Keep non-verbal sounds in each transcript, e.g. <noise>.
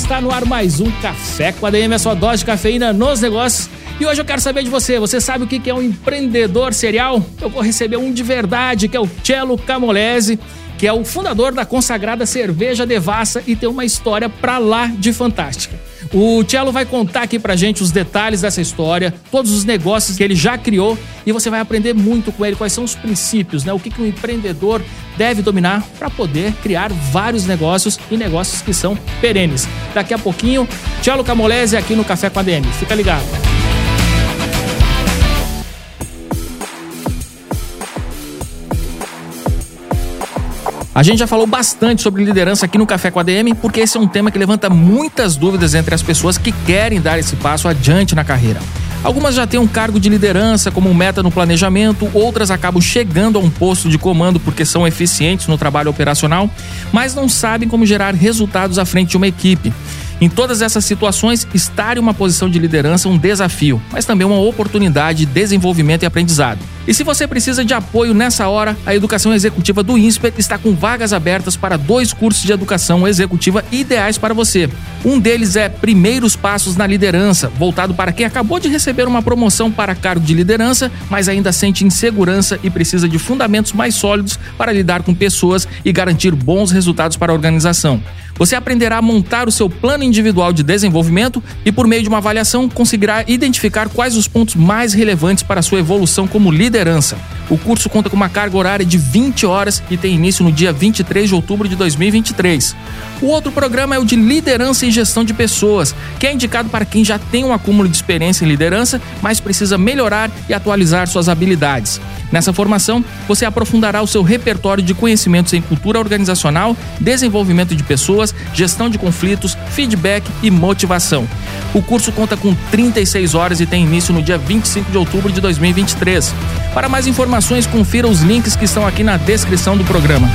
está no ar mais um Café com ADM, a sua dose de cafeína nos negócios. E hoje eu quero saber de você. Você sabe o que é um empreendedor serial? Eu vou receber um de verdade, que é o Cello Camolese, que é o fundador da consagrada cerveja Devassa e tem uma história pra lá de fantástica. O Cello vai contar aqui pra gente os detalhes dessa história, todos os negócios que ele já criou e você vai aprender muito com ele quais são os princípios, né? O que, que um empreendedor deve dominar para poder criar vários negócios e negócios que são perenes. Daqui a pouquinho, Cello Camolese aqui no Café com a DM. Fica ligado. A gente já falou bastante sobre liderança aqui no Café com a DM, porque esse é um tema que levanta muitas dúvidas entre as pessoas que querem dar esse passo adiante na carreira. Algumas já têm um cargo de liderança como meta no planejamento, outras acabam chegando a um posto de comando porque são eficientes no trabalho operacional, mas não sabem como gerar resultados à frente de uma equipe. Em todas essas situações, estar em uma posição de liderança é um desafio, mas também uma oportunidade de desenvolvimento e aprendizado. E se você precisa de apoio nessa hora, a Educação Executiva do INSPER está com vagas abertas para dois cursos de educação executiva ideais para você. Um deles é Primeiros Passos na Liderança, voltado para quem acabou de receber uma promoção para cargo de liderança, mas ainda sente insegurança e precisa de fundamentos mais sólidos para lidar com pessoas e garantir bons resultados para a organização. Você aprenderá a montar o seu plano individual de desenvolvimento e, por meio de uma avaliação, conseguirá identificar quais os pontos mais relevantes para a sua evolução como liderança. O curso conta com uma carga horária de 20 horas e tem início no dia 23 de outubro de 2023. O outro programa é o de liderança e gestão de pessoas, que é indicado para quem já tem um acúmulo de experiência em liderança, mas precisa melhorar e atualizar suas habilidades. Nessa formação, você aprofundará o seu repertório de conhecimentos em cultura organizacional, desenvolvimento de pessoas, gestão de conflitos, feedback e motivação. O curso conta com 36 horas e tem início no dia 25 de outubro de 2023. Para mais informações, confira os links que estão aqui na descrição do programa.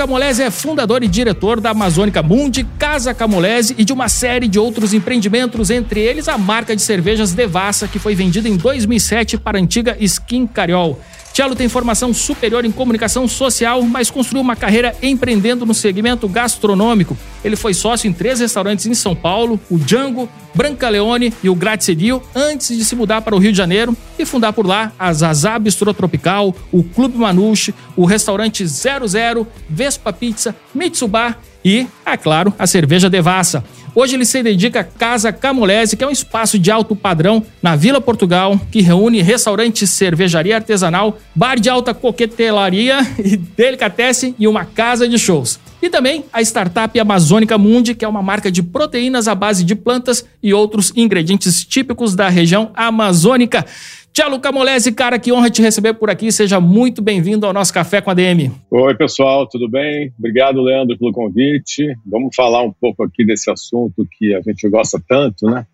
Camolese é fundador e diretor da Amazônica Mundi, Casa Camolese e de uma série de outros empreendimentos, entre eles a marca de cervejas Devassa, que foi vendida em 2007 para a antiga Skin Cariol. Tchelo tem formação superior em comunicação social, mas construiu uma carreira empreendendo no segmento gastronômico. Ele foi sócio em três restaurantes em São Paulo, o Django, Branca Leone e o Grazie antes de se mudar para o Rio de Janeiro e fundar por lá a Zazá Bistrô Tropical, o Clube Manuche, o restaurante 00, Vespa Pizza, Mitsubar e, é claro, a cerveja Devassa. Hoje ele se dedica à Casa Camolese, que é um espaço de alto padrão na Vila Portugal, que reúne restaurante, cervejaria artesanal, bar de alta coquetelaria <laughs> e delicatessen e uma casa de shows. E também a startup Amazônica Mundi, que é uma marca de proteínas à base de plantas e outros ingredientes típicos da região amazônica. Tchau, Camolese, cara, que honra te receber por aqui. Seja muito bem-vindo ao nosso Café com a DM. Oi, pessoal, tudo bem? Obrigado, Leandro, pelo convite. Vamos falar um pouco aqui desse assunto que a gente gosta tanto, né?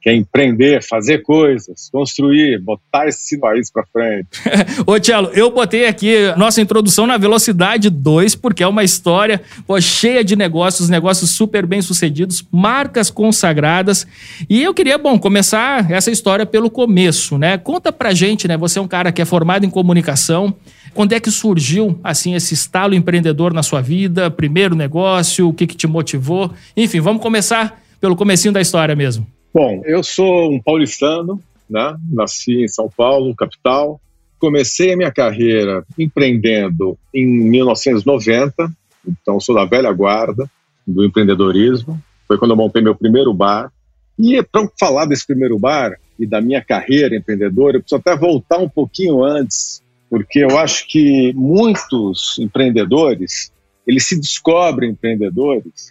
Que é empreender, fazer coisas, construir, botar esse país para frente. <laughs> Ô, Tchelo, eu botei aqui nossa introdução na velocidade 2, porque é uma história pô, cheia de negócios, negócios super bem sucedidos, marcas consagradas. E eu queria, bom, começar essa história pelo começo, né? Conta pra gente, né? Você é um cara que é formado em comunicação. Quando é que surgiu, assim, esse estalo empreendedor na sua vida? Primeiro negócio, o que, que te motivou? Enfim, vamos começar pelo comecinho da história mesmo. Bom, eu sou um paulistano, né? nasci em São Paulo, capital. Comecei a minha carreira empreendendo em 1990, então sou da velha guarda do empreendedorismo. Foi quando eu montei meu primeiro bar. E para falar desse primeiro bar e da minha carreira empreendedora, eu preciso até voltar um pouquinho antes, porque eu acho que muitos empreendedores, eles se descobrem empreendedores,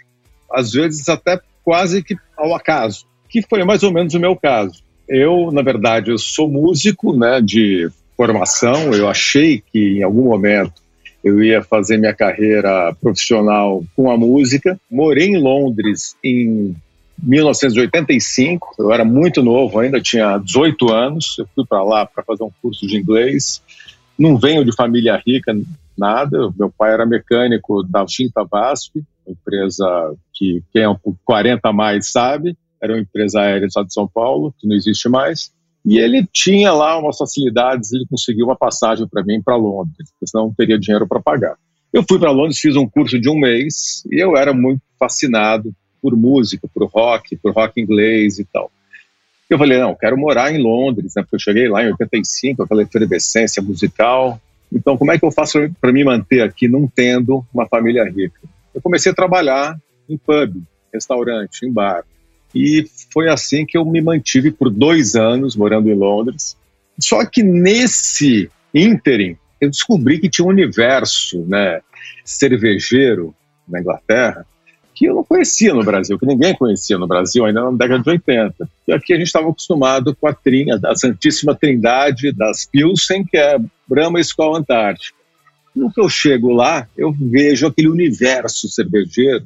às vezes até quase que ao acaso que foi mais ou menos o meu caso. Eu, na verdade, eu sou músico, né, de formação. Eu achei que em algum momento eu ia fazer minha carreira profissional com a música. Morei em Londres em 1985, eu era muito novo ainda, tinha 18 anos. Eu fui para lá para fazer um curso de inglês. Não venho de família rica, nada. Meu pai era mecânico da Tinta Vasp, empresa que quem é 40 a mais sabe. Era uma empresa aérea do estado de São Paulo, que não existe mais. E ele tinha lá umas facilidades, ele conseguiu uma passagem para mim para Londres, porque senão não teria dinheiro para pagar. Eu fui para Londres, fiz um curso de um mês e eu era muito fascinado por música, por rock, por rock inglês e tal. Eu falei, não, quero morar em Londres, né? Porque eu cheguei lá em 85, aquela efervescência musical. Então, como é que eu faço para me manter aqui não tendo uma família rica? Eu comecei a trabalhar em pub, restaurante, em bar. E foi assim que eu me mantive por dois anos morando em Londres. Só que nesse ínterim, eu descobri que tinha um universo né, cervejeiro na Inglaterra que eu não conhecia no Brasil, que ninguém conhecia no Brasil ainda na década de 80. E aqui a gente estava acostumado com a trinha, da Santíssima Trindade das Pilsen, que é Brahma Escola Antártica. No que eu chego lá, eu vejo aquele universo cervejeiro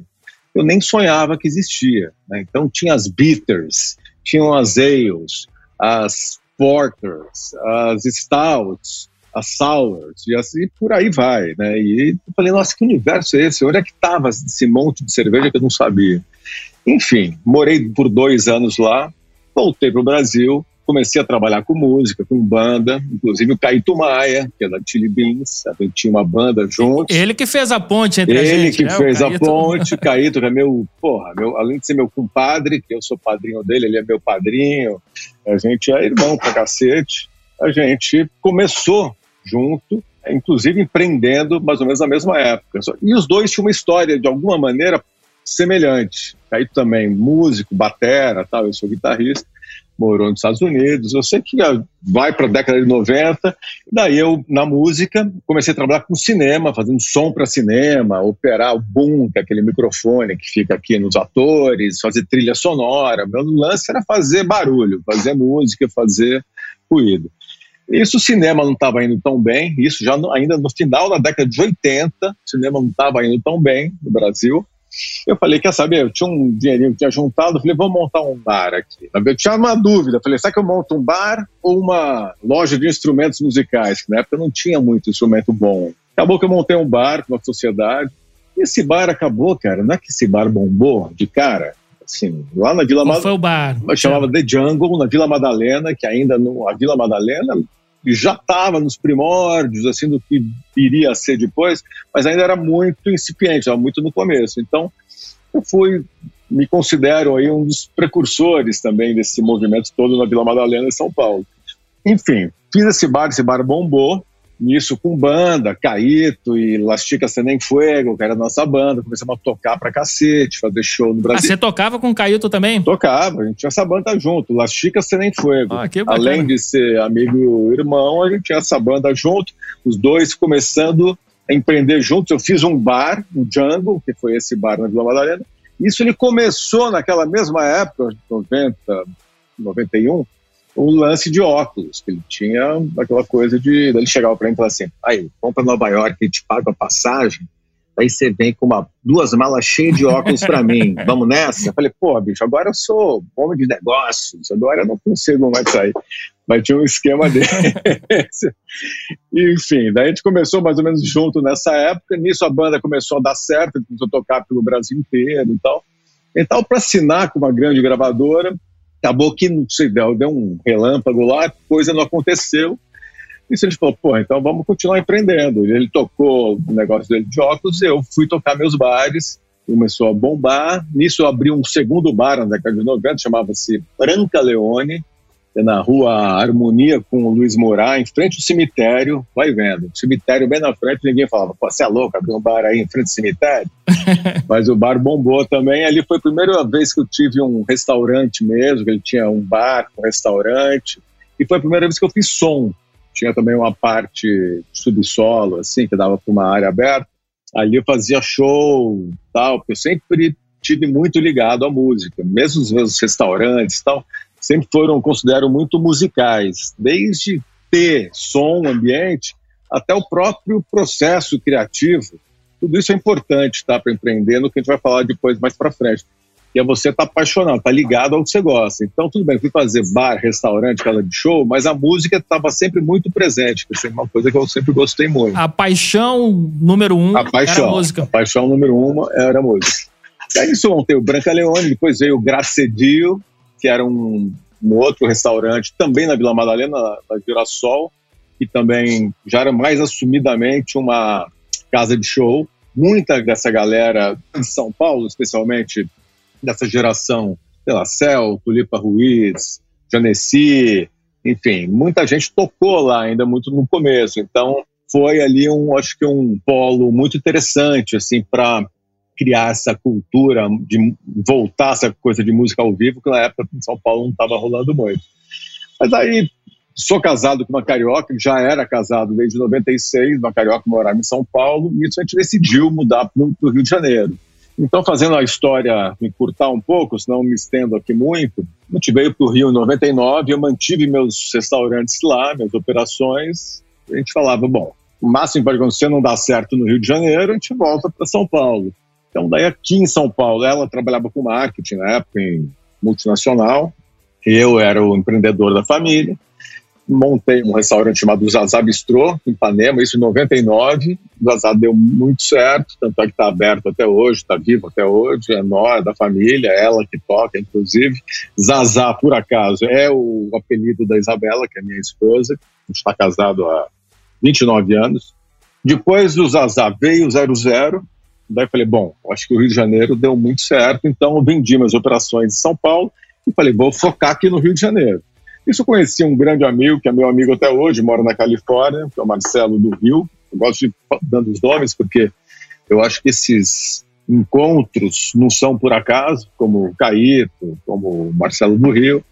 eu nem sonhava que existia. Né? Então tinha as bitters, tinham as ales, as porters, as stouts, as sours, e assim por aí vai. Né? E eu falei, nossa, que universo é esse? Onde é que estava esse monte de cerveja que eu não sabia? Enfim, morei por dois anos lá, voltei para o Brasil, comecei a trabalhar com música, com banda, inclusive o Caíto Maia, que é da Chili Beans, a gente tinha uma banda juntos. Ele que fez a ponte entre Ele a gente, que né? fez a ponte, o <laughs> Caíto que é meu, porra, meu, além de ser meu compadre, que eu sou padrinho dele, ele é meu padrinho, a gente é irmão pra cacete, a gente começou junto, inclusive empreendendo mais ou menos na mesma época. E os dois tinham uma história, de alguma maneira, semelhante. Caíto também, músico, batera, tal, eu sou guitarrista morou nos Estados Unidos. Eu sei que vai para a década de 90. Daí eu, na música, comecei a trabalhar com cinema, fazendo som para cinema, operar o boom, que é aquele microfone que fica aqui nos atores, fazer trilha sonora. Meu lance era fazer barulho, fazer música, fazer ruído. Isso o cinema não estava indo tão bem, isso já ainda no final da década de 80, o cinema não estava indo tão bem no Brasil. Eu falei, quer saber? Eu tinha um dinheirinho que tinha juntado, falei, vou montar um bar aqui. Eu tinha uma dúvida, falei, será que eu monto um bar ou uma loja de instrumentos musicais? Que na época não tinha muito instrumento bom. Acabou que eu montei um bar com uma sociedade. E esse bar acabou, cara. Não é que esse bar bombou de cara? Assim, lá na Vila Madalena. foi o bar? Chamava The Jungle, na Vila Madalena, que ainda não. A Vila Madalena já estava nos primórdios, assim, do que iria ser depois, mas ainda era muito incipiente, muito no começo. Então, eu fui, me considero aí um dos precursores também desse movimento todo na Vila Madalena, em São Paulo. Enfim, fiz esse bar, esse bar bombou, nisso com banda, Caíto e Lastica Senem Fuego, que era a nossa banda, começamos a tocar pra cacete, fazer show no Brasil. Ah, você tocava com o Caíto também? Tocava, a gente tinha essa banda junto, Lastica Senem Fuego. Ah, Além de ser amigo e irmão, a gente tinha essa banda junto, os dois começando a empreender juntos. Eu fiz um bar, o Jungle, que foi esse bar na Vila Madalena. Isso ele começou naquela mesma época, 90, 91, o lance de óculos, que ele tinha aquela coisa de ele chegava para mim e falava assim: aí, vamos para Nova York, e te pago a passagem, aí você vem com uma, duas malas cheias de óculos para mim, <laughs> vamos nessa? Eu falei: pô, bicho, agora eu sou homem de negócios, agora eu não consigo mais sair. Mas tinha um esquema <laughs> desse. Enfim, daí a gente começou mais ou menos junto nessa época, nisso a banda começou a dar certo, começou a tocar pelo Brasil inteiro e tal. Então, para assinar com uma grande gravadora, acabou que não sei, deu, deu um relâmpago lá, coisa não aconteceu. E gente falou, pô, então vamos continuar empreendendo. Ele tocou o negócio dele de óculos, eu fui tocar meus bares, começou a bombar. Nisso eu abri um segundo bar na década de 90, chamava-se Branca Leone, na rua Harmonia com o Luiz Moura, em frente ao cemitério, vai vendo. Cemitério bem na frente, ninguém falava, pô, você é louco, abrir um bar aí em frente ao cemitério? <laughs> Mas o bar bombou também. Ali foi a primeira vez que eu tive um restaurante mesmo, ele tinha um bar, um restaurante. E foi a primeira vez que eu fiz som. Tinha também uma parte subsolo, assim, que dava para uma área aberta. Ali eu fazia show, tal, porque eu sempre tive muito ligado à música, mesmo os meus restaurantes tal sempre foram, considero, muito musicais, desde ter som, ambiente, até o próprio processo criativo. Tudo isso é importante tá, para empreender, no que a gente vai falar depois mais para frente. Que é você estar tá apaixonado, tá ligado ao que você gosta. Então, tudo bem, fui fazer bar, restaurante, casa de show, mas a música estava sempre muito presente, que é uma coisa que eu sempre gostei muito. A paixão número um a paixão, era a música. A paixão número um era a música. E aí isso montei o Branca Leone, depois veio o Gracedio, que era um, um outro restaurante também na Vila Madalena, na Girassol, que também já era mais assumidamente uma casa de show. Muita dessa galera de São Paulo, especialmente dessa geração, sei lá, Cel, Tulipa Ruiz, Janeci, enfim, muita gente tocou lá ainda muito no começo. Então, foi ali um, acho que um polo muito interessante, assim, para criar essa cultura de voltar essa coisa de música ao vivo, que na época em São Paulo não estava rolando muito. Mas aí sou casado com uma carioca, já era casado desde 96, uma carioca morava em São Paulo, e isso a gente decidiu mudar para o Rio de Janeiro. Então, fazendo a história encurtar um pouco, senão me estendo aqui muito, a gente veio para o Rio em 99, eu mantive meus restaurantes lá, minhas operações, a gente falava, bom, o máximo que pode acontecer não dá certo no Rio de Janeiro, a gente volta para São Paulo. Então, daí aqui em São Paulo, ela trabalhava com marketing na época, em multinacional, eu era o empreendedor da família, montei um restaurante chamado Zazá Bistrô, em Ipanema, isso em 99. O Zazá deu muito certo, tanto é que está aberto até hoje, está vivo até hoje, é nós, da família, ela que toca, inclusive. Zazá, por acaso, é o apelido da Isabela, que é minha esposa, a gente está casado há 29 anos. Depois do Zazá veio o 00, Daí falei, bom, acho que o Rio de Janeiro deu muito certo, então eu vendi minhas operações em São Paulo e falei, vou focar aqui no Rio de Janeiro. Isso eu conheci um grande amigo, que é meu amigo até hoje, mora na Califórnia, que é o Marcelo do Rio. Eu gosto de dando os nomes porque eu acho que esses encontros não são por acaso, como o Caíto, como o Marcelo do Rio.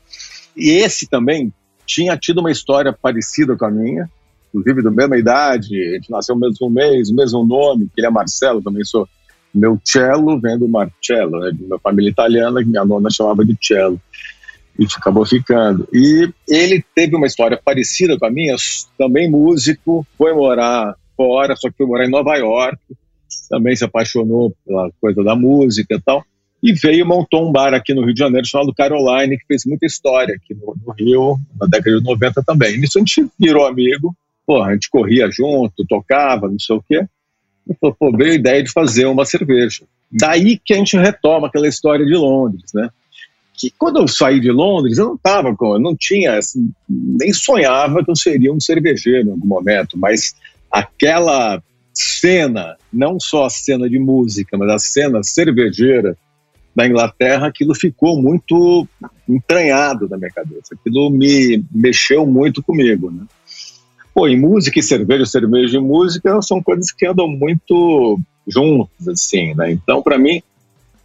E esse também tinha tido uma história parecida com a minha, inclusive da mesma idade, a gente nasceu no mesmo mês, o mesmo nome, que ele é Marcelo, também sou meu cello, vendo Marcello, né, de uma família italiana, que minha nona chamava de cello, e acabou ficando. E ele teve uma história parecida com a minha, também músico, foi morar fora, só que foi morar em Nova York, também se apaixonou pela coisa da música e tal, e veio montou um bar aqui no Rio de Janeiro chamado Caroline, que fez muita história aqui no, no Rio, na década de 90 também. Nisso a gente virou amigo, Pô, a gente corria junto, tocava, não sei o quê. E falou, pô, veio a ideia de fazer uma cerveja. Daí que a gente retoma aquela história de Londres, né? Que quando eu saí de Londres, eu não estava com, não tinha, assim, nem sonhava que eu seria um cervejeiro em algum momento, mas aquela cena, não só a cena de música, mas a cena cervejeira da Inglaterra, aquilo ficou muito entranhado na minha cabeça. Aquilo me mexeu muito comigo, né? Pô, e música e cerveja, cerveja e música são coisas que andam muito juntas, assim, né? Então, para mim,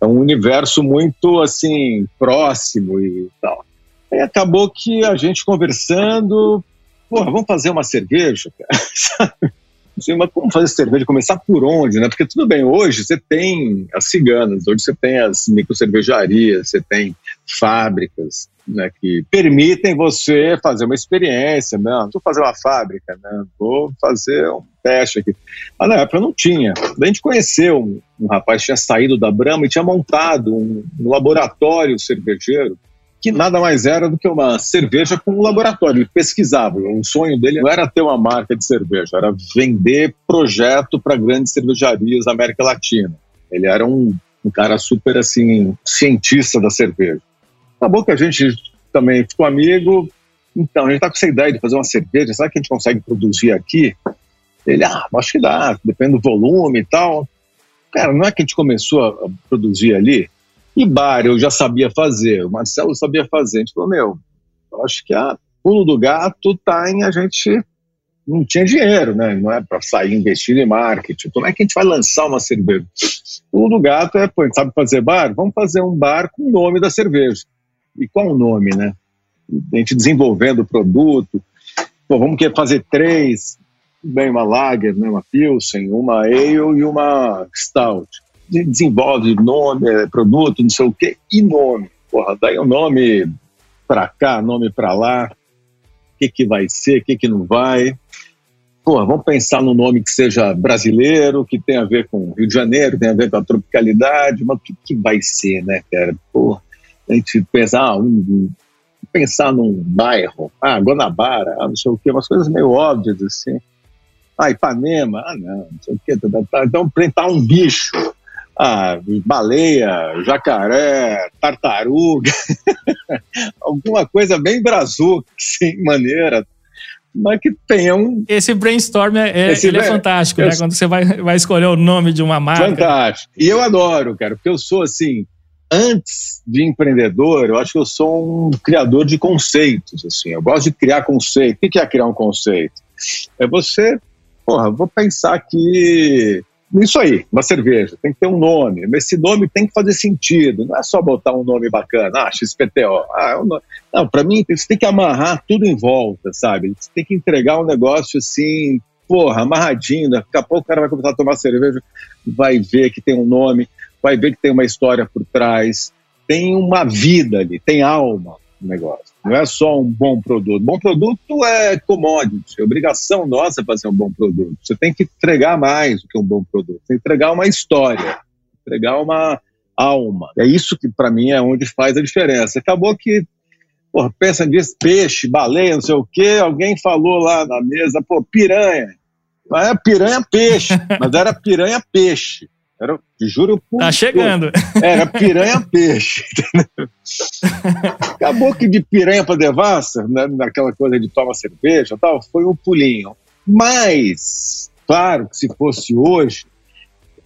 é um universo muito, assim, próximo e tal. Aí acabou que a gente conversando, pô, vamos fazer uma cerveja, cara, <laughs> Assim, mas como fazer cerveja? Começar por onde, né? Porque tudo bem, hoje você tem as ciganas, hoje você tem as microcervejarias, você tem fábricas, né, que permitem você fazer uma experiência, né? Vou fazer uma fábrica, né? Vou fazer um teste aqui. Mas na época não tinha. a gente conheceu um, um rapaz que tinha saído da Brahma e tinha montado um, um laboratório cervejeiro que nada mais era do que uma cerveja com um laboratório. Ele pesquisava. O sonho dele não era ter uma marca de cerveja, era vender projeto para grandes cervejarias da América Latina. Ele era um, um cara super assim cientista da cerveja. Acabou que a gente também ficou amigo. Então, a gente está com essa ideia de fazer uma cerveja. Será que a gente consegue produzir aqui? Ele, ah, acho que dá, depende do volume e tal. Cara, não é que a gente começou a produzir ali? E bar eu já sabia fazer, o Marcelo sabia fazer. A gente falou, meu, eu acho que a pulo do gato tá em a gente não tinha dinheiro, né? Não é para sair investindo em marketing. Como é que a gente vai lançar uma cerveja? O do gato é, pô, sabe fazer bar? Vamos fazer um bar com o nome da cerveja. E qual o nome, né? A gente desenvolvendo o produto. Pô, vamos querer fazer três, bem uma lager, né? uma pilsen, uma ale e uma stout desenvolve nome, é, produto, não sei o quê, e nome. Porra, daí o nome para cá, nome para lá. que, que vai ser, o que, que não vai. Pô, vamos pensar num nome que seja brasileiro, que tenha a ver com Rio de Janeiro, tenha a ver com a tropicalidade, mas o que, que vai ser, né, cara? Pô, a gente pensar, ah, um, pensar num bairro, ah, Guanabara, ah, não sei o quê, umas coisas meio óbvias assim. Ah, Ipanema, ah, não, não sei o quê. Tá, tá, tá. Então, plantar um bicho, ah, baleia, jacaré, tartaruga, <laughs> alguma coisa bem brazuca, assim, maneira, mas que tenha um. Esse brainstorm é, é Esse ele é, é fantástico, né? Quando você vai, vai escolher o nome de uma marca. Fantástico. E eu adoro, cara, porque eu sou assim, antes de empreendedor, eu acho que eu sou um criador de conceitos, assim. Eu gosto de criar conceito. O que é criar um conceito? É você, porra, vou pensar aqui isso aí, uma cerveja, tem que ter um nome, mas esse nome tem que fazer sentido, não é só botar um nome bacana, ah, XPTO. Ah, é um não, para mim você tem que amarrar tudo em volta, sabe? Você tem que entregar um negócio assim, porra, amarradinho, daqui a pouco o cara vai começar a tomar cerveja, vai ver que tem um nome, vai ver que tem uma história por trás, tem uma vida ali, tem alma no negócio. Não é só um bom produto. Bom produto é commodity, é obrigação nossa fazer um bom produto. Você tem que entregar mais do que um bom produto. Tem que entregar uma história, entregar uma alma. É isso que para mim é onde faz a diferença. Acabou que porra, pensa nisso, peixe, baleia, não sei o quê, alguém falou lá na mesa, pô, piranha. Mas é piranha peixe, <laughs> mas era piranha peixe. Era, juro por Tá chegando. Era piranha peixe. <laughs> Acabou que de piranha para devassa, né, naquela coisa de toma cerveja tal, foi um pulinho. Mas, claro que se fosse hoje,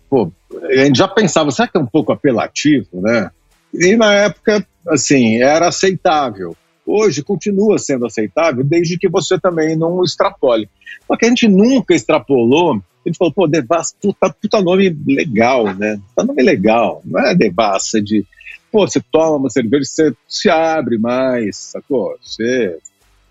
pô, a gente já pensava, será que é um pouco apelativo, né? E na época, assim, era aceitável. Hoje continua sendo aceitável, desde que você também não extrapole. Só que a gente nunca extrapolou gente falou, pô, Devassa, puta, puta nome legal, né? Puta nome legal. Não é Devassa de, pô, você toma uma cerveja, você se abre mais, sacou? Você,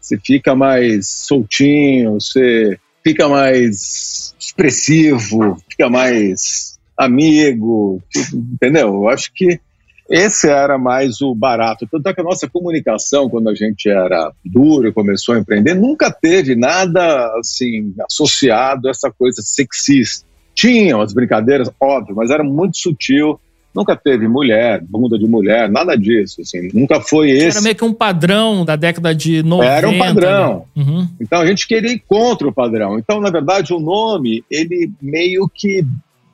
você fica mais soltinho, você fica mais expressivo, fica mais amigo, entendeu? Eu acho que esse era mais o barato. Tanto é que a nossa comunicação, quando a gente era duro e começou a empreender, nunca teve nada assim associado a essa coisa sexista. Tinham as brincadeiras, óbvio, mas era muito sutil. Nunca teve mulher, bunda de mulher, nada disso. Assim. Nunca foi esse. Era meio que um padrão da década de 90. Era um padrão. Né? Uhum. Então a gente queria ir contra o padrão. Então, na verdade, o nome, ele meio que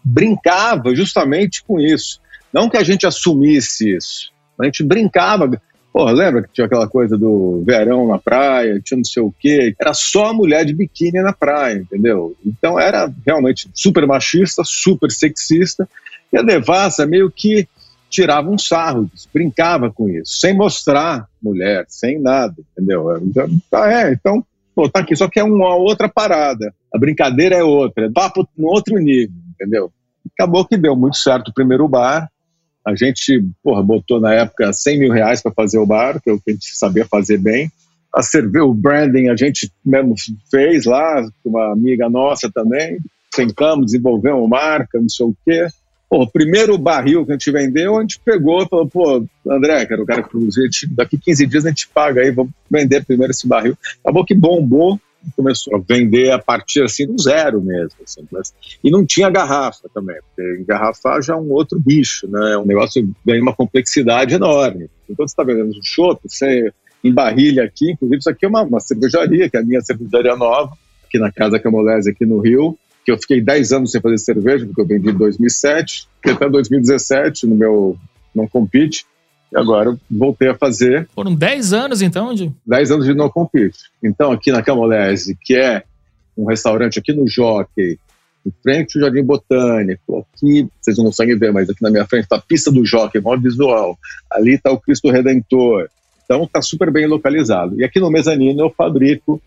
brincava justamente com isso. Não que a gente assumisse isso, a gente brincava. Pô, lembra que tinha aquela coisa do verão na praia, tinha não sei o quê? Era só mulher de biquíni na praia, entendeu? Então era realmente super machista, super sexista. E a Devassa meio que tirava um sarro brincava com isso, sem mostrar mulher, sem nada, entendeu? Tá, é, então, pô, tá aqui, só que é uma outra parada. A brincadeira é outra, é papo no outro nível, entendeu? Acabou que deu muito certo o primeiro bar, a gente porra, botou na época 100 mil reais para fazer o bar, que é o que a gente sabia fazer bem. A servir o branding a gente mesmo fez lá, uma amiga nossa também. Tentamos desenvolver uma marca, não sei o quê. Pô, o primeiro barril que a gente vendeu, a gente pegou e falou, pô, André, era o cara que produzia, daqui 15 dias a gente paga aí, vamos vender primeiro esse barril. Acabou que bombou, começou a vender a partir assim do zero mesmo. Assim, mas, e não tinha garrafa também, porque engarrafar já é um outro bicho, né? É um negócio que ganha uma complexidade enorme. Então você está vendendo um chopp, você embarrilha aqui, inclusive isso aqui é uma, uma, cervejaria, que é a minha cervejaria nova, aqui na Casa Camolese, aqui no Rio, que eu fiquei 10 anos sem fazer cerveja, porque eu vendi em 2007, até 2017 no meu não compete, e agora voltei a fazer. Foram 10 anos então de? 10 anos de no compete. Então, aqui na Camolese, que é um restaurante aqui no Jockey, em frente ao Jardim Botânico, aqui, vocês não conseguem ver, mas aqui na minha frente está a pista do Jockey, maior visual. Ali está o Cristo Redentor. Então está super bem localizado. E aqui no mezanino eu fabrico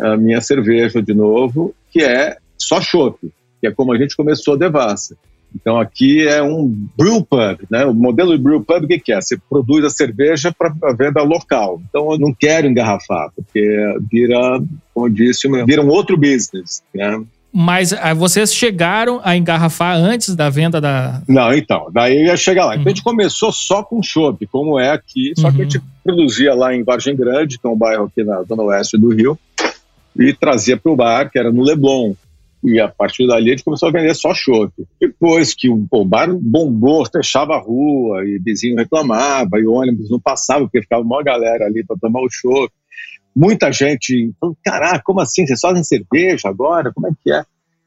a minha cerveja de novo, que é só chopp, que é como a gente começou a Devassa. Então aqui é um brew pub, né? O modelo de brew pub o que, é? Você produz a cerveja para venda local. Então eu não quero engarrafar, porque vira, como eu disse, vira um outro business, né? Mas ah, vocês chegaram a engarrafar antes da venda da. Não, então. Daí eu ia chegar lá. Uhum. Então a gente uhum. começou só com chopp, como é aqui. Só uhum. que a gente uhum. produzia lá em Vargem Grande, que é um bairro aqui na zona oeste do Rio, e trazia para o bar, que era no Leblon. E a partir dali a gente começou a vender só chopp. Depois que o, o bar bombou, fechava a rua, e vizinho reclamava, e ônibus não passava, porque ficava uma galera ali para tomar o chopp muita gente falou, caraca, como assim? Vocês fazem cerveja agora? Como é que é?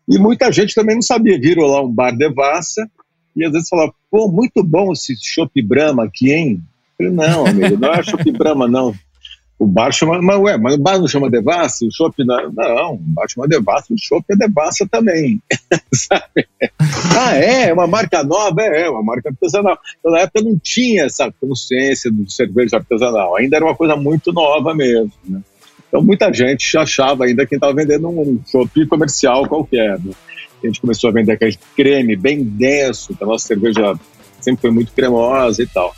E muita gente também não sabia. Virou lá um bar devassa e às vezes falava, pô, muito bom esse chopp Brahma aqui, hein? Eu falei, não, amigo, não é chopp Brahma, não. O bar chama, mas ué, mas o bar não chama Devassa, o chopp não, não, o bar chama Devassa, o chopp é Devassa também, <laughs> sabe? Ah, é? É uma marca nova? É, é uma marca artesanal. Então, na época não tinha essa consciência do cerveja artesanal, ainda era uma coisa muito nova mesmo, né? Então muita gente achava ainda que estava vendendo um chopp comercial qualquer, né? A gente começou a vender aquele creme bem denso, que a nossa cerveja sempre foi muito cremosa e tal.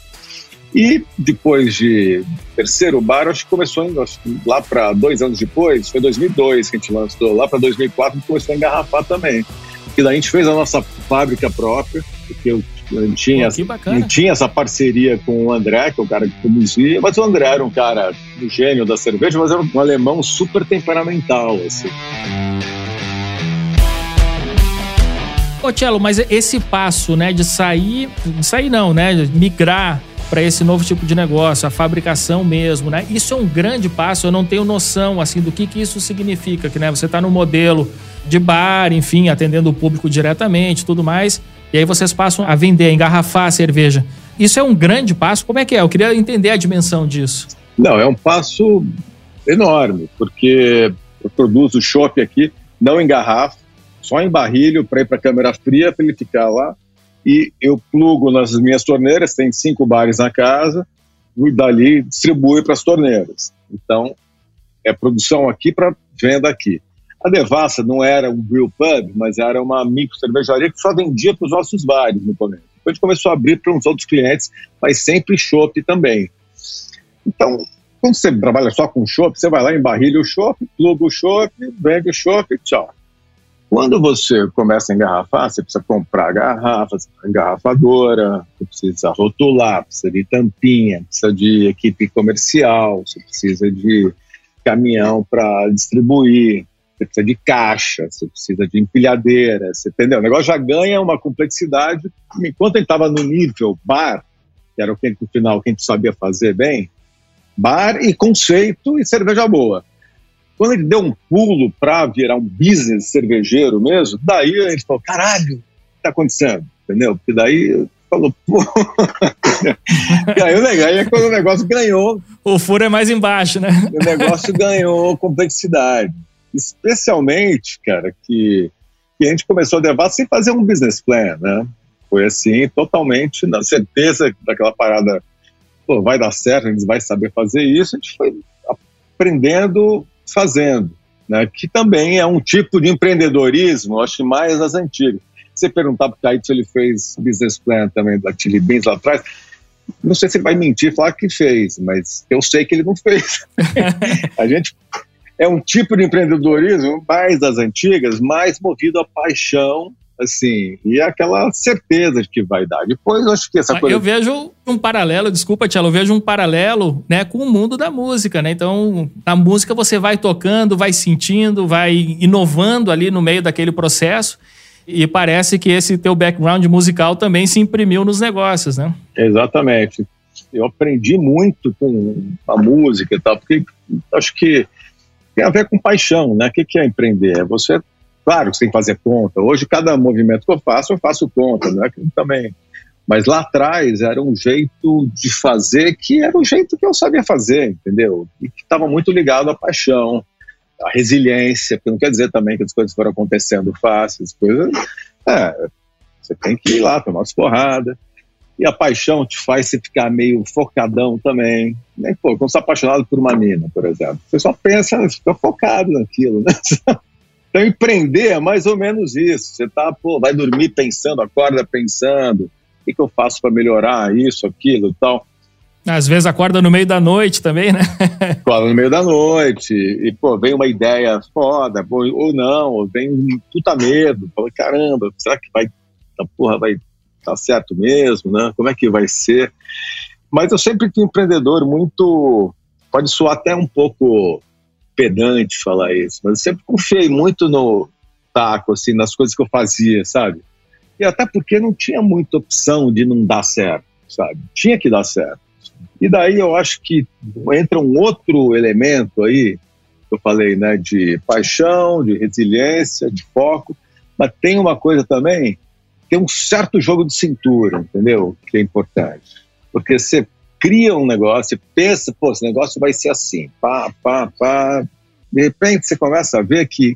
E depois de terceiro bar, acho que começou acho, lá para dois anos depois, foi 2002 que a gente lançou, lá para 2004 a gente começou a engarrafar também. E daí a gente fez a nossa fábrica própria, porque eu, eu tinha, eu tinha essa parceria com o André, que é o cara que produzia, mas o André era um cara, um gênio da cerveja, mas era um alemão super temperamental, assim. Ô, Tchelo, mas esse passo, né, de sair, de sair não, né, migrar para esse novo tipo de negócio, a fabricação mesmo, né? Isso é um grande passo, eu não tenho noção assim do que, que isso significa, que né, você está no modelo de bar, enfim, atendendo o público diretamente, tudo mais, e aí vocês passam a vender, engarrafar a cerveja. Isso é um grande passo, como é que é? Eu queria entender a dimensão disso. Não, é um passo enorme, porque eu produzo chopp aqui, não em garrafa, só em barrilho para ir para a câmera fria para ele ficar lá e eu plugo nas minhas torneiras, tem cinco bares na casa, e dali distribui para as torneiras. Então, é produção aqui para venda aqui. A Devassa não era um brew pub, mas era uma micro cervejaria que só vendia para os nossos bares no começo. Depois começou a abrir para uns outros clientes, mas sempre chopp também. Então, quando você trabalha só com chopp, você vai lá, embarrilha o chopp, pluga o chopp, vende o chopp, tchau. Quando você começa a engarrafar, você precisa comprar garrafas, engarrafadora, você precisa rotular, precisa de tampinha, precisa de equipe comercial, você precisa de caminhão para distribuir, você precisa de caixa, você precisa de empilhadeira, você entendeu? O negócio já ganha uma complexidade. Enquanto ele estava no nível bar, que era o que no final quem sabia fazer bem, bar e conceito e cerveja boa. Quando ele deu um pulo para virar um business cervejeiro mesmo, daí a gente falou: caralho, o que está acontecendo? Entendeu? Porque daí falou, pô. <laughs> e aí legal é quando o negócio ganhou. O furo é mais embaixo, né? O negócio ganhou complexidade. Especialmente, cara, que, que a gente começou a levar sem fazer um business plan, né? Foi assim, totalmente na certeza daquela parada, pô, vai dar certo, a gente vai saber fazer isso. A gente foi aprendendo fazendo, né? que também é um tipo de empreendedorismo, acho mais das antigas. Você perguntar para o Caíto se ele fez business plan também da Chili Beans lá atrás, não sei se ele vai mentir e falar que fez, mas eu sei que ele não fez. <laughs> a gente é um tipo de empreendedorismo mais das antigas, mais movido à paixão assim, e aquela certeza de que vai dar. Depois eu acho que essa coisa. Eu vejo um paralelo, desculpa, Tiago, eu vejo um paralelo né, com o mundo da música, né? Então, na música você vai tocando, vai sentindo, vai inovando ali no meio daquele processo. E parece que esse teu background musical também se imprimiu nos negócios, né? Exatamente. Eu aprendi muito com a música e tal, porque acho que tem a ver com paixão, né? O que é empreender? É você Claro que você tem que fazer conta. Hoje, cada movimento que eu faço, eu faço conta, né? Também. Mas lá atrás era um jeito de fazer que era o jeito que eu sabia fazer, entendeu? E que estava muito ligado à paixão, à resiliência, porque não quer dizer também que as coisas foram acontecendo fáceis, coisas. É, você tem que ir lá, tomar umas porradas. E a paixão te faz você ficar meio focadão também. Nem, pô, quando você é apaixonado por uma mina, por exemplo, você só pensa, fica focado naquilo, né? <laughs> Então, empreender é mais ou menos isso. Você tá, pô, vai dormir pensando, acorda pensando, o que, que eu faço para melhorar isso, aquilo e tal. Às vezes acorda no meio da noite também, né? <laughs> acorda no meio da noite e, pô, vem uma ideia foda, ou não, ou vem um puta medo. Fala, caramba, será que vai, a porra vai tá certo mesmo, né? Como é que vai ser? Mas eu sempre fui empreendedor muito, pode soar até um pouco pedante falar isso, mas eu sempre confiei muito no taco, assim, nas coisas que eu fazia, sabe? E até porque não tinha muita opção de não dar certo, sabe? Tinha que dar certo. E daí eu acho que entra um outro elemento aí, eu falei, né, de paixão, de resiliência, de foco, mas tem uma coisa também, tem um certo jogo de cintura, entendeu? Que é importante. Porque você cria um negócio, pensa, pô, esse negócio vai ser assim, pá, pá, pá. De repente você começa a ver que,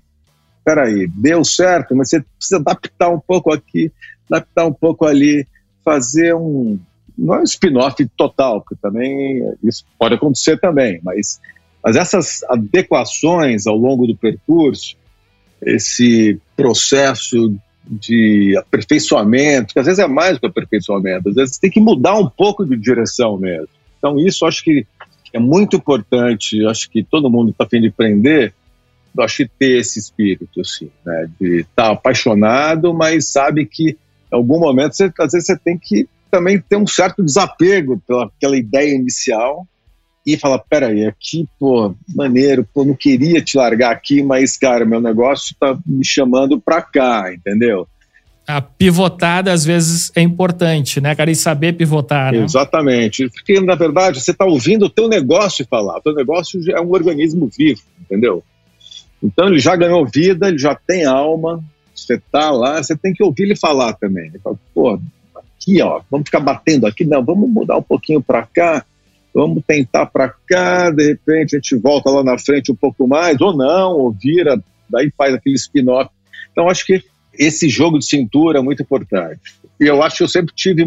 peraí, deu certo, mas você precisa adaptar um pouco aqui, adaptar um pouco ali, fazer um. Não é um spin-off total, porque também isso pode acontecer também, mas, mas essas adequações ao longo do percurso, esse processo de aperfeiçoamento, que às vezes é mais que aperfeiçoamento, às vezes tem que mudar um pouco de direção mesmo. Então, isso acho que é muito importante, acho que todo mundo está afim de aprender, acho que ter esse espírito, assim, né, de estar tá apaixonado, mas sabe que em algum momento, você, às vezes, você tem que também ter um certo desapego pela, pela ideia inicial e falar, peraí, aqui, pô, maneiro, pô, não queria te largar aqui, mas, cara, meu negócio tá me chamando pra cá, entendeu? A pivotada, às vezes, é importante, né, cara? E saber pivotar, né? Exatamente. Porque, na verdade, você tá ouvindo o teu negócio falar. O teu negócio é um organismo vivo, entendeu? Então, ele já ganhou vida, ele já tem alma, você tá lá, você tem que ouvir ele falar também. Ele fala, pô, aqui, ó, vamos ficar batendo aqui, não, vamos mudar um pouquinho para cá vamos tentar para cá, de repente a gente volta lá na frente um pouco mais, ou não, ou vira, daí faz aquele spin-off. Então, acho que esse jogo de cintura é muito importante. E eu acho que eu sempre tive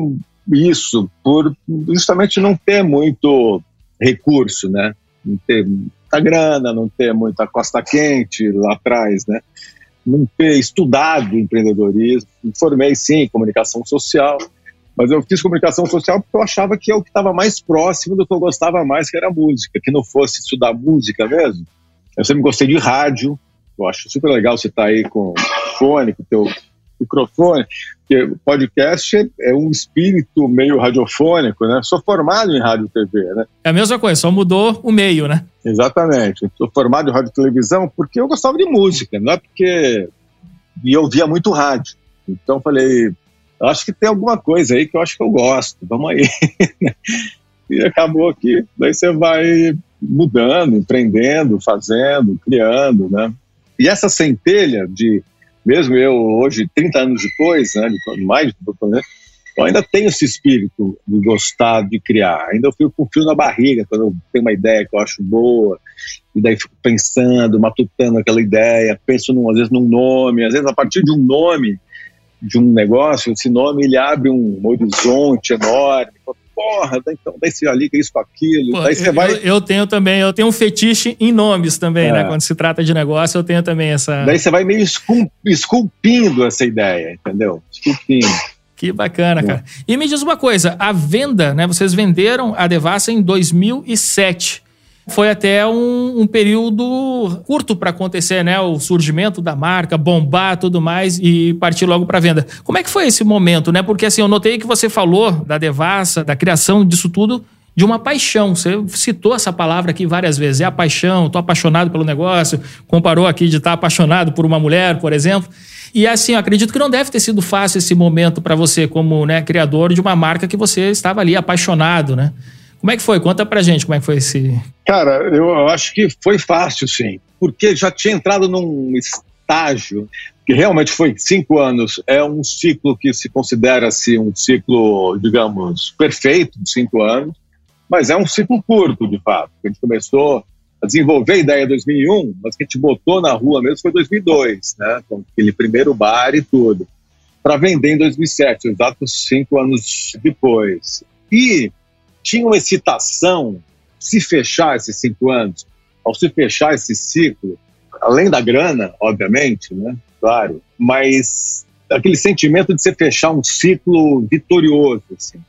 isso, por justamente não ter muito recurso, né? Não ter muita grana, não ter muita costa quente lá atrás, né? Não ter estudado empreendedorismo. Formei, sim, em comunicação social, mas eu fiz comunicação social porque eu achava que é o que estava mais próximo do que eu gostava mais, que era música, que não fosse estudar música mesmo. Eu sempre gostei de rádio, eu acho super legal você estar tá aí com fone, com o teu microfone, porque podcast é um espírito meio radiofônico, né? Sou formado em rádio e TV, né? É a mesma coisa, só mudou o meio, né? Exatamente. Sou formado em rádio e televisão porque eu gostava de música, não é porque e eu via muito rádio. Então falei, acho que tem alguma coisa aí que eu acho que eu gosto, vamos aí. <laughs> e acabou que daí você vai mudando, empreendendo, fazendo, criando, né? E essa centelha de, mesmo eu hoje, 30 anos depois, né, mais né, eu ainda tenho esse espírito de gostar de criar. Ainda eu fico com fio na barriga quando eu tenho uma ideia que eu acho boa, e daí fico pensando, matutando aquela ideia, penso num, às vezes num nome, às vezes a partir de um nome de um negócio, esse nome ele abre um horizonte enorme. Porra, então daí você liga isso com aquilo. Daí você eu, vai... eu tenho também, eu tenho um fetiche em nomes também, né? é. né? Quando se trata de negócio, eu tenho também essa. Daí você vai meio esculpindo essa ideia, entendeu? Esculpindo. Que bacana, cara. E me diz uma coisa, a venda, né? Vocês venderam a Devassa em 2007 foi até um, um período curto para acontecer, né? O surgimento da marca, bombar tudo mais e partir logo para venda. Como é que foi esse momento, né? Porque assim, eu notei que você falou da devassa, da criação disso tudo de uma paixão. Você citou essa palavra aqui várias vezes. É a paixão, estou apaixonado pelo negócio. Comparou aqui de estar apaixonado por uma mulher, por exemplo. E assim, acredito que não deve ter sido fácil esse momento para você, como né, criador de uma marca que você estava ali apaixonado, né? Como é que foi? Conta pra gente como é que foi esse. Cara, eu acho que foi fácil, sim. Porque já tinha entrado num estágio que realmente foi cinco anos. É um ciclo que se considera-se um ciclo, digamos, perfeito de cinco anos, mas é um ciclo curto, de fato. A gente começou a desenvolver a ideia em 2001, mas que a gente botou na rua mesmo foi 2002, né? Com aquele primeiro bar e tudo. Para vender em 2007, exatos cinco anos depois. E tinha uma excitação se fechar esses cinco anos, ao se fechar esse ciclo, além da grana, obviamente, né? Claro, mas aquele sentimento de se fechar um ciclo vitorioso, assim,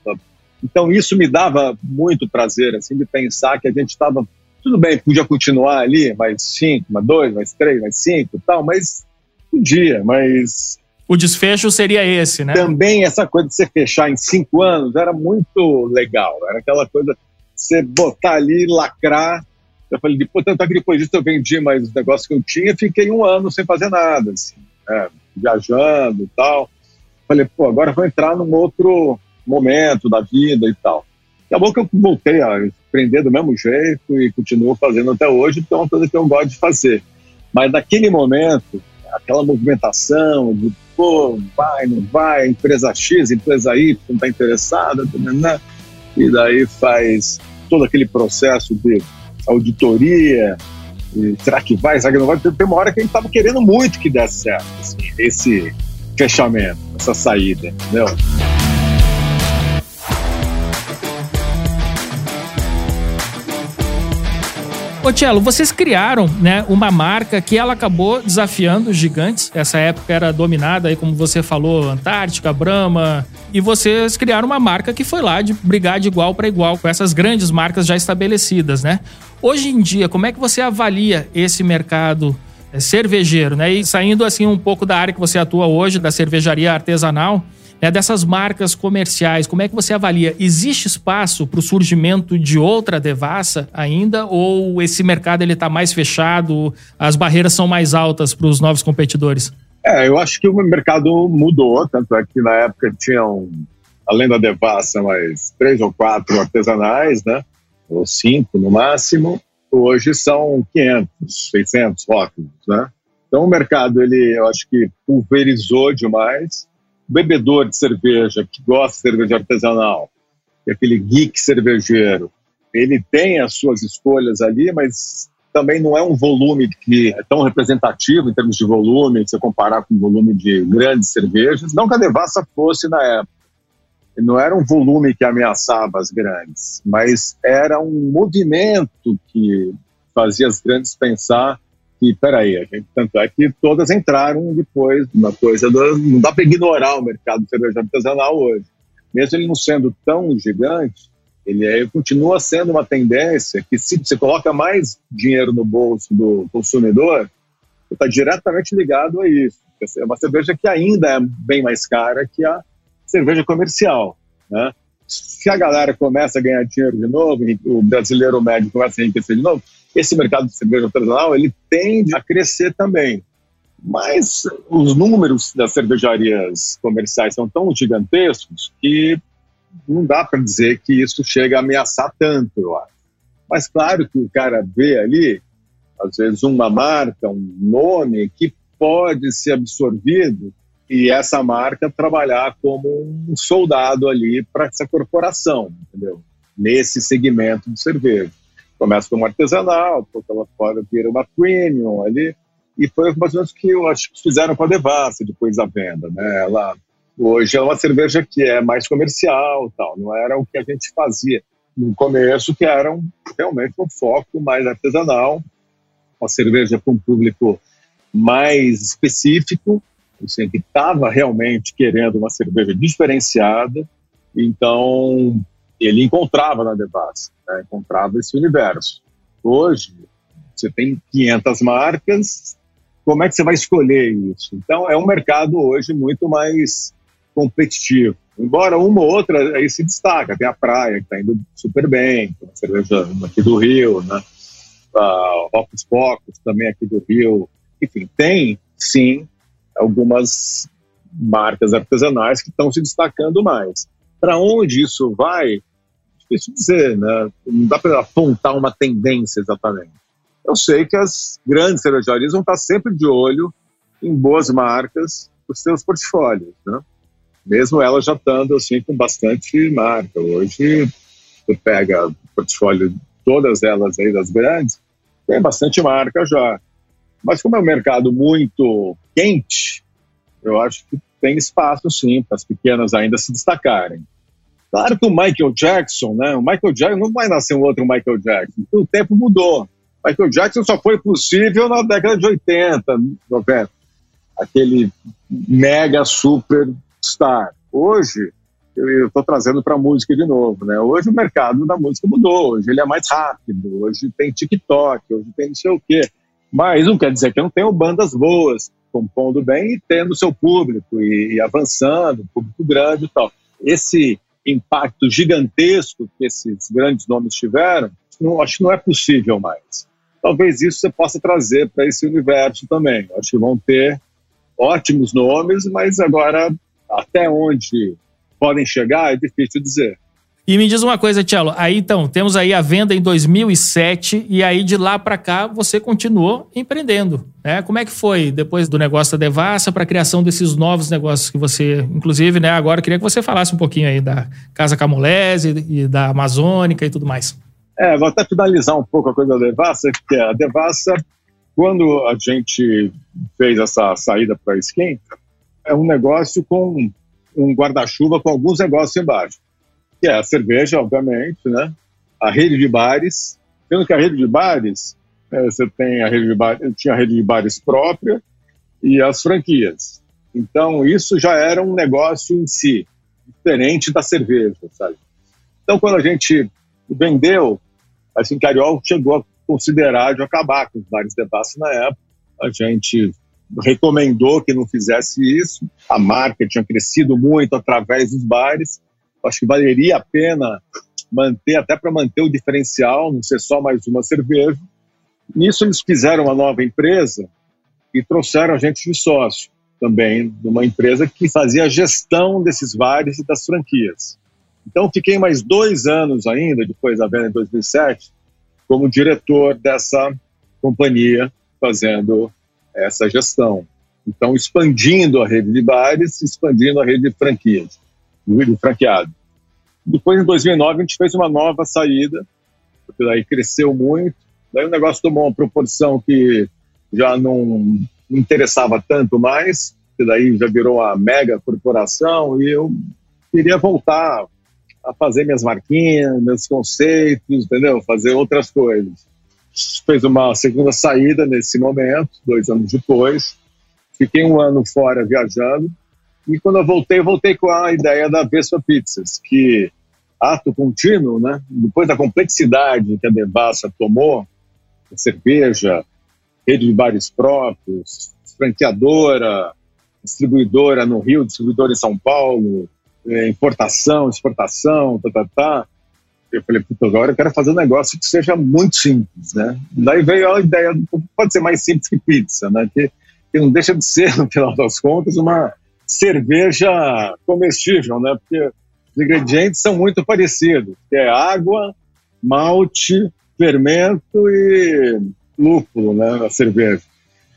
Então isso me dava muito prazer, assim, de pensar que a gente estava tudo bem, podia continuar ali, mais cinco, mais dois, mais três, mais cinco, tal, mas podia, mas o desfecho seria esse, né? Também essa coisa de você fechar em cinco anos era muito legal. Era aquela coisa de você botar ali, lacrar. Eu falei, depois, tanto é depois disso eu vendi mais os negócios que eu tinha, fiquei um ano sem fazer nada, assim, né? viajando e tal. Falei, pô, agora vou entrar num outro momento da vida e tal. Acabou que eu voltei a aprender do mesmo jeito e continuo fazendo até hoje, então é uma coisa que eu gosto de fazer. Mas naquele momento, aquela movimentação de, pô, vai, não vai, empresa X, empresa Y não está interessada, né? e daí faz todo aquele processo de auditoria, será que vai, será que não vai? Tem uma hora que a gente estava querendo muito que desse certo, assim, esse fechamento, essa saída, entendeu? Ô Tchelo, vocês criaram né, uma marca que ela acabou desafiando os gigantes. Essa época era dominada, aí, como você falou, Antártica, Brahma. E vocês criaram uma marca que foi lá de brigar de igual para igual com essas grandes marcas já estabelecidas, né? Hoje em dia, como é que você avalia esse mercado é, cervejeiro, né? E saindo assim um pouco da área que você atua hoje, da cervejaria artesanal, né, dessas marcas comerciais, como é que você avalia? Existe espaço para o surgimento de outra devassa ainda? Ou esse mercado ele está mais fechado, as barreiras são mais altas para os novos competidores? É, eu acho que o mercado mudou, tanto é que na época tinham, além da devassa, mais três ou quatro artesanais, né? Ou cinco no máximo. Hoje são 500, 600 rótulos, né? Então o mercado, ele, eu acho que pulverizou demais bebedor de cerveja que gosta de cerveja artesanal, é aquele geek cervejeiro, ele tem as suas escolhas ali, mas também não é um volume que é tão representativo em termos de volume, se você comparar com o volume de grandes cervejas. Não que a Devassa fosse na época. Não era um volume que ameaçava as grandes, mas era um movimento que fazia as grandes pensar que, peraí, tanto é que todas entraram depois na coisa do. Não dá para ignorar o mercado de cerveja artesanal hoje. Mesmo ele não sendo tão gigante, ele é, continua sendo uma tendência que, se você coloca mais dinheiro no bolso do consumidor, está diretamente ligado a isso. É uma cerveja que ainda é bem mais cara que a cerveja comercial. Né? Se a galera começa a ganhar dinheiro de novo, o brasileiro médio começa a enriquecer de novo, esse mercado de cerveja artesanal ele tende a crescer também. Mas os números das cervejarias comerciais são tão gigantescos que não dá para dizer que isso chega a ameaçar tanto, eu acho. Mas claro que o cara vê ali, às vezes, uma marca, um nome que pode ser absorvido e essa marca trabalhar como um soldado ali para essa corporação, entendeu? Nesse segmento de cerveja começa como artesanal, porque ela pode vir uma premium ali, e foi mais ou menos que eu acho que fizeram com a Devassa depois da venda, né? Ela hoje é uma cerveja que é mais comercial, tal, não era o que a gente fazia no começo, que era um, realmente um foco mais artesanal, uma cerveja para um público mais específico, assim, que estava realmente querendo uma cerveja diferenciada, então ele encontrava na Devassa, né? encontrava esse universo. Hoje, você tem 500 marcas, como é que você vai escolher isso? Então, é um mercado hoje muito mais competitivo. Embora uma ou outra aí se destaca, tem a praia que está indo super bem, tem a cerveja aqui do Rio, né? A Rocos Pocos também aqui do Rio. Enfim, tem sim algumas marcas artesanais que estão se destacando mais. Para onde isso vai, difícil dizer, né? Não dá para apontar uma tendência exatamente. Eu sei que as grandes cervejarias vão estar sempre de olho em boas marcas os seus portfólios, né? Mesmo elas já estando assim com bastante marca. Hoje, você pega o portfólio todas elas aí das grandes, tem bastante marca já. Mas como é um mercado muito quente, eu acho que tem espaço sim para as pequenas ainda se destacarem. Claro que o Michael Jackson, né? O Michael Jackson não vai nascer um outro Michael Jackson. O tempo mudou. Michael Jackson só foi possível na década de 80, 90. Aquele mega super star. Hoje, eu estou trazendo para a música de novo, né? Hoje o mercado da música mudou, hoje ele é mais rápido, hoje tem TikTok, hoje tem não sei o quê. Mas não quer dizer que não tenham bandas boas, compondo bem e tendo seu público e, e avançando, público grande e tal. Esse impacto gigantesco que esses grandes nomes tiveram, não, acho que não é possível mais. Talvez isso você possa trazer para esse universo também. Acho que vão ter ótimos nomes, mas agora até onde podem chegar é difícil dizer. E me diz uma coisa, Tchelo, aí então, temos aí a venda em 2007 e aí de lá para cá você continuou empreendendo, né? Como é que foi depois do negócio da Devassa para a criação desses novos negócios que você, inclusive, né, agora queria que você falasse um pouquinho aí da Casa Camulese e da Amazônica e tudo mais. É, vou até finalizar um pouco a coisa da Devassa, que a Devassa, quando a gente fez essa saída para a Skin, é um negócio com um guarda-chuva com alguns negócios embaixo que é a cerveja, obviamente, né? A rede de bares, sendo que a rede de bares, é, você tem a rede de bares, tinha a rede de bares própria e as franquias. Então, isso já era um negócio em si, diferente da cerveja, sabe? Então, quando a gente vendeu, assim, Cariol chegou a considerar de acabar com os bares de passe na época. A gente recomendou que não fizesse isso. A marca tinha crescido muito através dos bares acho que valeria a pena manter, até para manter o diferencial, não ser só mais uma cerveja. Nisso eles fizeram uma nova empresa e trouxeram a gente de sócio também, de uma empresa que fazia a gestão desses bares e das franquias. Então fiquei mais dois anos ainda, depois da venda em 2007, como diretor dessa companhia, fazendo essa gestão. Então expandindo a rede de bares, expandindo a rede de franquias do franqueado. Depois, em 2009, a gente fez uma nova saída, porque daí cresceu muito. Daí o negócio tomou uma proporção que já não interessava tanto mais, que daí já virou uma mega corporação e eu queria voltar a fazer minhas marquinhas, meus conceitos, entendeu? Fazer outras coisas. Fez uma segunda saída nesse momento, dois anos depois. Fiquei um ano fora viajando e quando eu voltei, eu voltei com a ideia da Vespa Pizzas, que ato contínuo, né? Depois da complexidade que a Devassa tomou, a cerveja, rede de bares próprios, franqueadora, distribuidora no Rio, distribuidora em São Paulo, é, importação, exportação, tá, tá, tá. Eu falei, puta, agora eu quero fazer um negócio que seja muito simples, né? Daí veio a ideia, pode ser mais simples que pizza, né? Que, que não deixa de ser, <laughs> no final das contas, uma cerveja comestível, né? Porque os ingredientes são muito parecidos, que é água, malte, fermento e lúpulo, né? Na cerveja.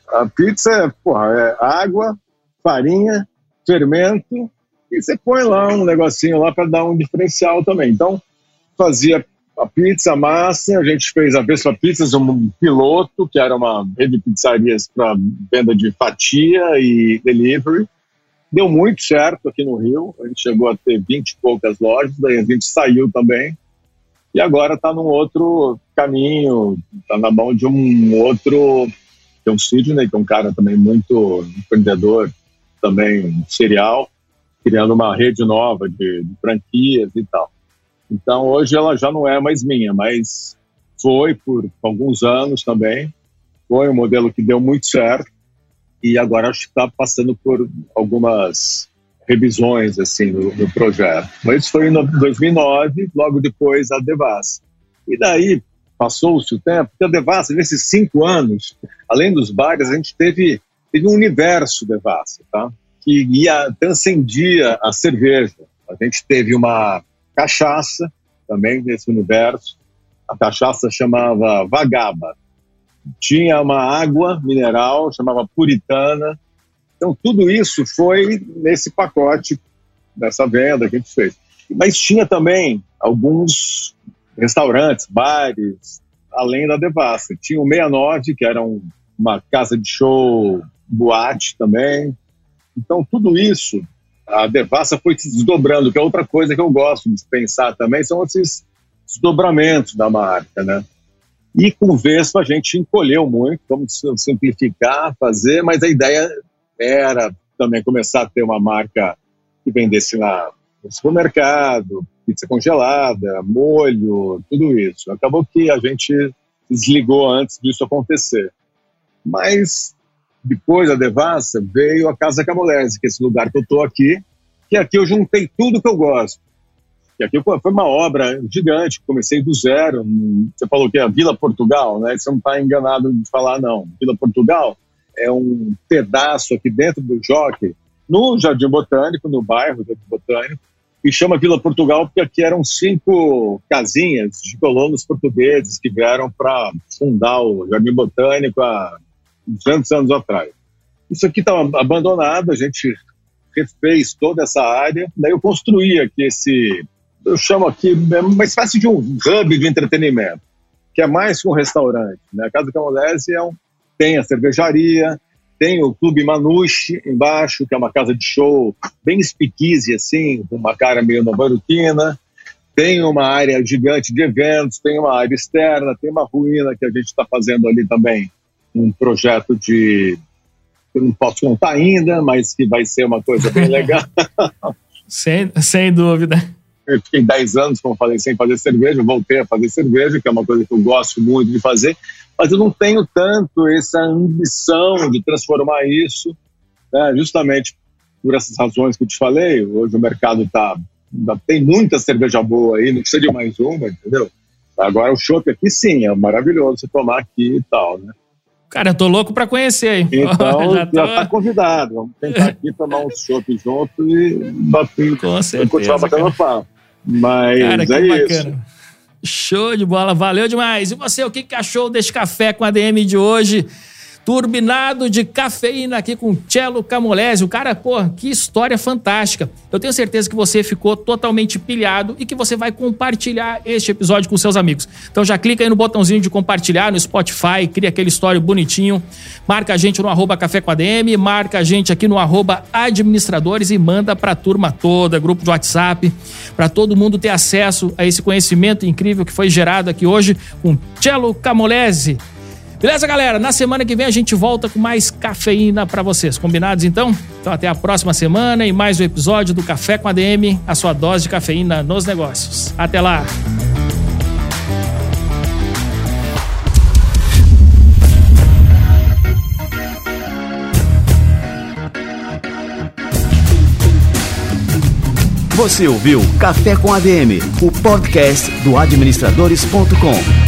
A pizza é, porra, é água, farinha, fermento e você põe lá um negocinho lá para dar um diferencial também. Então, fazia a pizza, a massa, a gente fez a Vespa Pizzas, um piloto, que era uma rede de pizzarias para venda de fatia e delivery. Deu muito certo aqui no Rio, a gente chegou a ter 20 e poucas lojas, daí a gente saiu também, e agora está num outro caminho, está na mão de um outro, é um Sidney, que é um cara também muito empreendedor, também serial, criando uma rede nova de, de franquias e tal. Então hoje ela já não é mais minha, mas foi por alguns anos também, foi um modelo que deu muito certo, e agora acho que está passando por algumas revisões assim no, no, projeto. Mas isso foi em 2009, logo depois a Devassa. E daí passou-se o tempo, porque a Devassa, nesses cinco anos, além dos bares, a gente teve, teve um universo Devassa, tá? que ia, transcendia a cerveja. A gente teve uma cachaça também nesse universo. A cachaça chamava Vagaba, tinha uma água mineral, chamava Puritana. Então, tudo isso foi nesse pacote, dessa venda que a gente fez. Mas tinha também alguns restaurantes, bares, além da Devassa. Tinha o 69, que era um, uma casa de show, boate também. Então, tudo isso, a Devassa foi se desdobrando, que é outra coisa que eu gosto de pensar também, são esses desdobramentos da marca, né? E com o Vespa a gente encolheu muito, vamos simplificar, fazer, mas a ideia era também começar a ter uma marca que vendesse na, supermercado, pizza congelada, molho, tudo isso. Acabou que a gente desligou antes disso acontecer. Mas depois da Devassa veio a Casa Camolese, que é esse lugar que eu estou aqui, que aqui eu juntei tudo que eu gosto. Que aqui foi uma obra gigante, comecei do zero. Você falou que é a Vila Portugal, né? Você não está enganado de falar, não. Vila Portugal é um pedaço aqui dentro do Jockey, no Jardim Botânico, no bairro Jardim Botânico, e chama Vila Portugal porque aqui eram cinco casinhas de colonos portugueses que vieram para fundar o Jardim Botânico há 200 anos atrás. Isso aqui estava abandonado, a gente refez toda essa área, daí eu construí aqui esse, eu chamo aqui é uma espécie de um hub de entretenimento, que é mais que um restaurante. Né? A Casa Camolese é um, tem a cervejaria, tem o Clube Manuche embaixo, que é uma casa de show bem speakeasy, assim, com uma cara meio novarutina. Tem uma área gigante de eventos, tem uma área externa, tem uma ruína que a gente está fazendo ali também, um projeto de. Eu não posso contar ainda, mas que vai ser uma coisa bem legal. <laughs> sem, sem dúvida. Eu fiquei 10 anos, como falei, sem fazer cerveja, voltei a fazer cerveja, que é uma coisa que eu gosto muito de fazer mas eu não tenho tanto essa ambição de transformar isso, né, justamente por essas razões que eu te falei. Hoje o mercado tá, tem muita cerveja boa aí, não precisa de mais uma, entendeu? Agora o chopp aqui sim, é maravilhoso você tomar aqui e tal, né? Cara, eu tô louco para conhecer aí. <laughs> Então, já, tô... já tá convidado. Vamos tentar aqui tomar um chopp junto e bater, <laughs> Com certeza, continuar batendo papo. Mas cara, é isso. Bacana. Show de bola, valeu demais. E você, o que achou desse café com a DM de hoje? Turbinado de cafeína aqui com Cello Camolese. O cara, pô, que história fantástica. Eu tenho certeza que você ficou totalmente pilhado e que você vai compartilhar este episódio com seus amigos. Então já clica aí no botãozinho de compartilhar no Spotify, cria aquele story bonitinho, marca a gente no arroba café com ADM, marca a gente aqui no arroba administradores e manda pra turma toda, grupo de WhatsApp, para todo mundo ter acesso a esse conhecimento incrível que foi gerado aqui hoje com Cello Camolese. Beleza, galera? Na semana que vem a gente volta com mais cafeína para vocês. Combinados então? Então até a próxima semana e mais um episódio do Café com a DM, a sua dose de cafeína nos negócios. Até lá. Você ouviu Café com ADM, o podcast do administradores.com.